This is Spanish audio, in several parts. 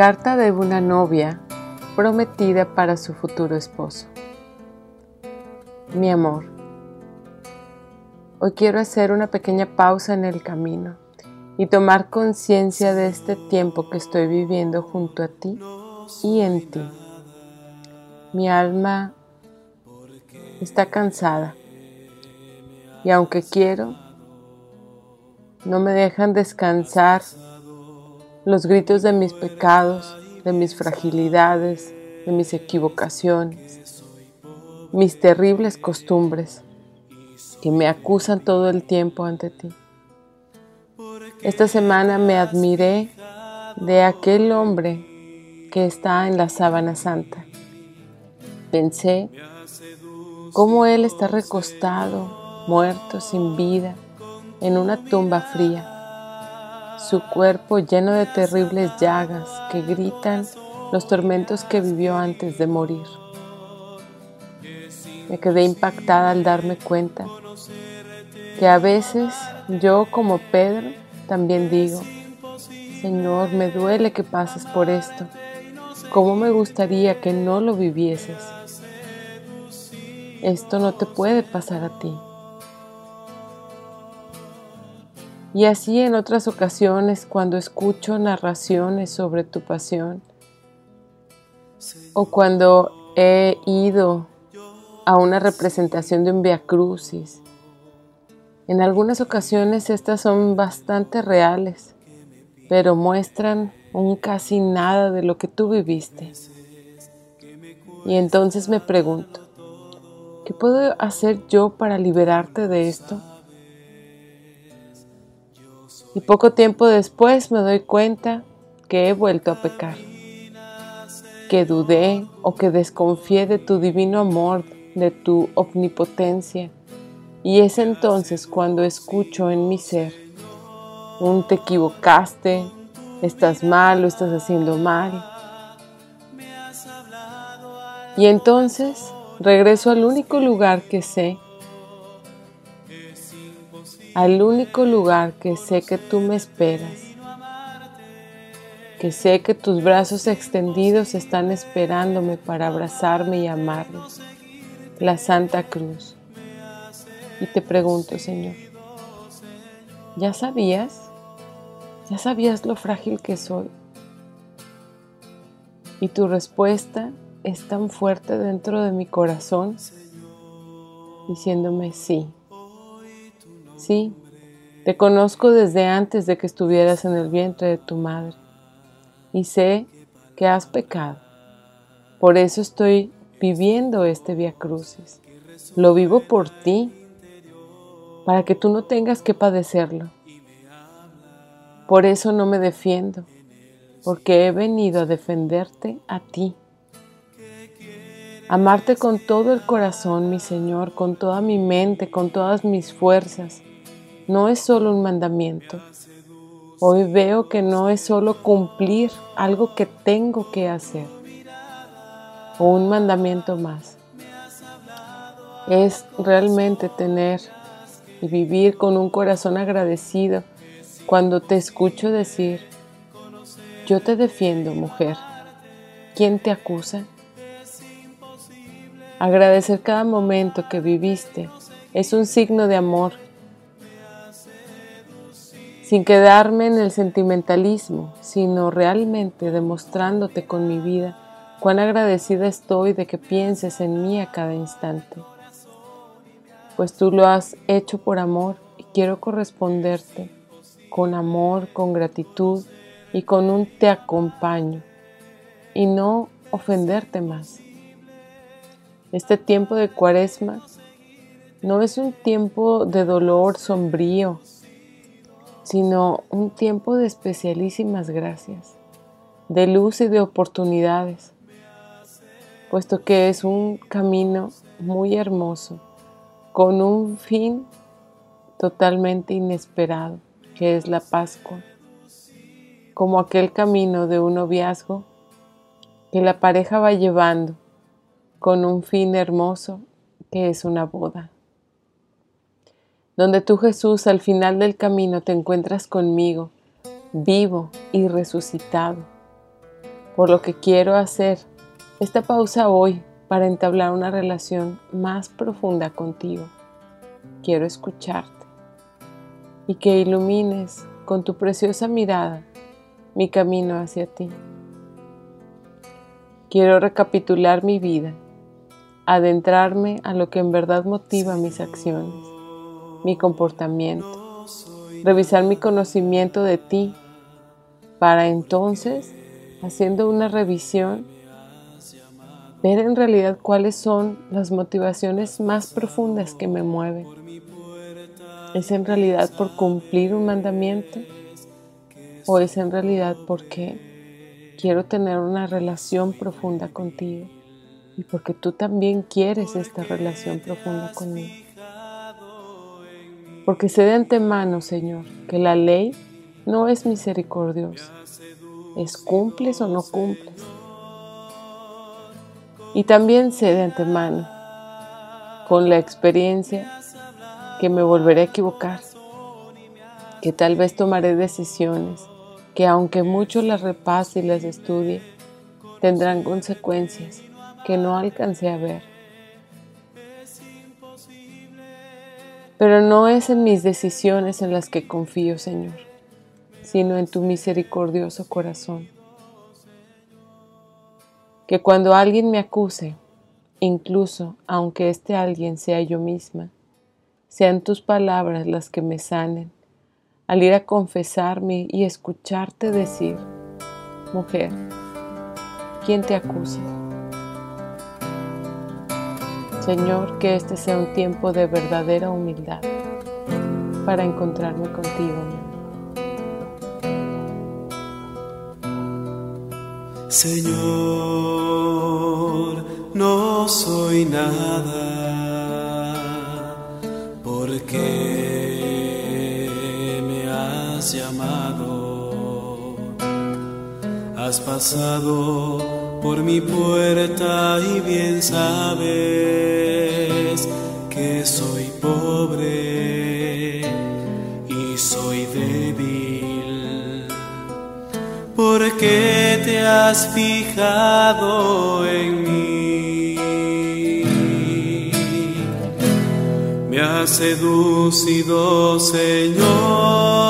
Carta de una novia prometida para su futuro esposo. Mi amor, hoy quiero hacer una pequeña pausa en el camino y tomar conciencia de este tiempo que estoy viviendo junto a ti y en ti. Mi alma está cansada y aunque quiero, no me dejan descansar los gritos de mis pecados, de mis fragilidades, de mis equivocaciones, mis terribles costumbres que me acusan todo el tiempo ante ti. Esta semana me admiré de aquel hombre que está en la sábana santa. Pensé cómo él está recostado, muerto, sin vida, en una tumba fría su cuerpo lleno de terribles llagas que gritan los tormentos que vivió antes de morir. Me quedé impactada al darme cuenta que a veces yo como Pedro también digo, Señor, me duele que pases por esto. ¿Cómo me gustaría que no lo vivieses? Esto no te puede pasar a ti. Y así en otras ocasiones cuando escucho narraciones sobre tu pasión o cuando he ido a una representación de un Via Crucis. En algunas ocasiones estas son bastante reales, pero muestran un casi nada de lo que tú viviste. Y entonces me pregunto, ¿qué puedo hacer yo para liberarte de esto? Y poco tiempo después me doy cuenta que he vuelto a pecar, que dudé o que desconfié de tu divino amor, de tu omnipotencia. Y es entonces cuando escucho en mi ser un te equivocaste, estás mal, lo estás haciendo mal. Y entonces regreso al único lugar que sé al único lugar que sé que tú me esperas, que sé que tus brazos extendidos están esperándome para abrazarme y amarme, la Santa Cruz. Y te pregunto, Señor, ¿ya sabías? ¿Ya sabías lo frágil que soy? Y tu respuesta es tan fuerte dentro de mi corazón, diciéndome sí. Sí, te conozco desde antes de que estuvieras en el vientre de tu madre y sé que has pecado. Por eso estoy viviendo este Via Crucis. Lo vivo por ti, para que tú no tengas que padecerlo. Por eso no me defiendo, porque he venido a defenderte a ti. Amarte con todo el corazón, mi Señor, con toda mi mente, con todas mis fuerzas no es solo un mandamiento. Hoy veo que no es solo cumplir algo que tengo que hacer o un mandamiento más. Es realmente tener y vivir con un corazón agradecido cuando te escucho decir, yo te defiendo, mujer. ¿Quién te acusa? Agradecer cada momento que viviste es un signo de amor sin quedarme en el sentimentalismo, sino realmente demostrándote con mi vida cuán agradecida estoy de que pienses en mí a cada instante. Pues tú lo has hecho por amor y quiero corresponderte con amor, con gratitud y con un te acompaño y no ofenderte más. Este tiempo de cuaresma no es un tiempo de dolor sombrío sino un tiempo de especialísimas gracias, de luz y de oportunidades, puesto que es un camino muy hermoso, con un fin totalmente inesperado, que es la Pascua, como aquel camino de un noviazgo que la pareja va llevando con un fin hermoso que es una boda donde tú Jesús al final del camino te encuentras conmigo, vivo y resucitado, por lo que quiero hacer esta pausa hoy para entablar una relación más profunda contigo. Quiero escucharte y que ilumines con tu preciosa mirada mi camino hacia ti. Quiero recapitular mi vida, adentrarme a lo que en verdad motiva mis acciones, mi comportamiento, revisar mi conocimiento de ti, para entonces, haciendo una revisión, ver en realidad cuáles son las motivaciones más profundas que me mueven. ¿Es en realidad por cumplir un mandamiento? ¿O es en realidad porque quiero tener una relación profunda contigo? Y porque tú también quieres esta relación profunda conmigo. Porque sé de antemano, Señor, que la ley no es misericordiosa. Es cumples o no cumples. Y también sé de antemano, con la experiencia, que me volveré a equivocar, que tal vez tomaré decisiones que aunque mucho las repase y las estudie, tendrán consecuencias que no alcancé a ver. Pero no es en mis decisiones en las que confío, Señor, sino en tu misericordioso corazón. Que cuando alguien me acuse, incluso aunque este alguien sea yo misma, sean tus palabras las que me sanen, al ir a confesarme y escucharte decir, mujer, ¿quién te acusa? Señor, que este sea un tiempo de verdadera humildad para encontrarme contigo. Señor, no soy nada porque me has llamado, has pasado por mi puerta y bien sabes que soy pobre y soy débil. Porque te has fijado en mí, me has seducido, Señor,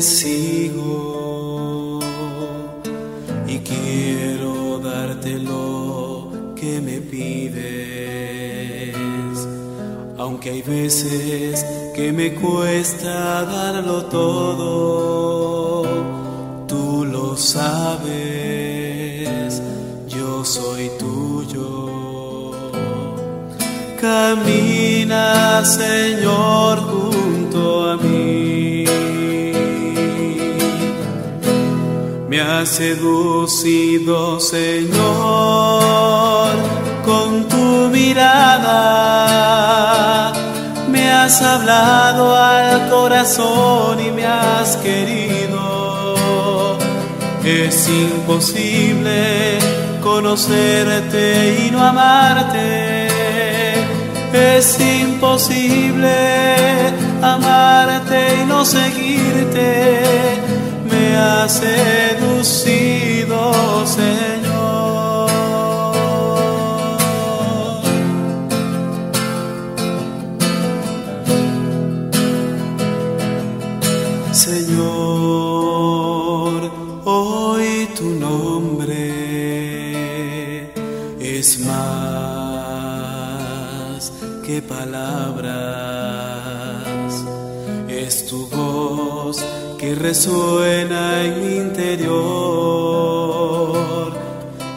Sigo y quiero darte lo que me pides, aunque hay veces que me cuesta darlo todo, tú lo sabes, yo soy tuyo. Camina, Señor, Me has seducido, Señor, con tu mirada. Me has hablado al corazón y me has querido. Es imposible conocerte y no amarte. Es imposible amarte y no seguirte ha seducido, Señor. Señor, hoy tu nombre es más que palabras, es tu voz que resuena en mi interior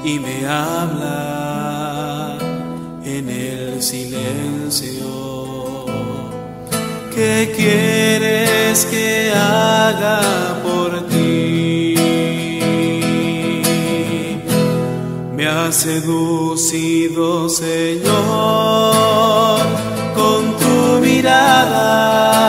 y me habla el silencio. ¿Qué quieres que haga por ti? Me has seducido, Señor, con tu mirada.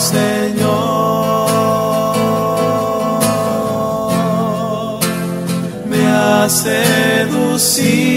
Señor. Me has seducido.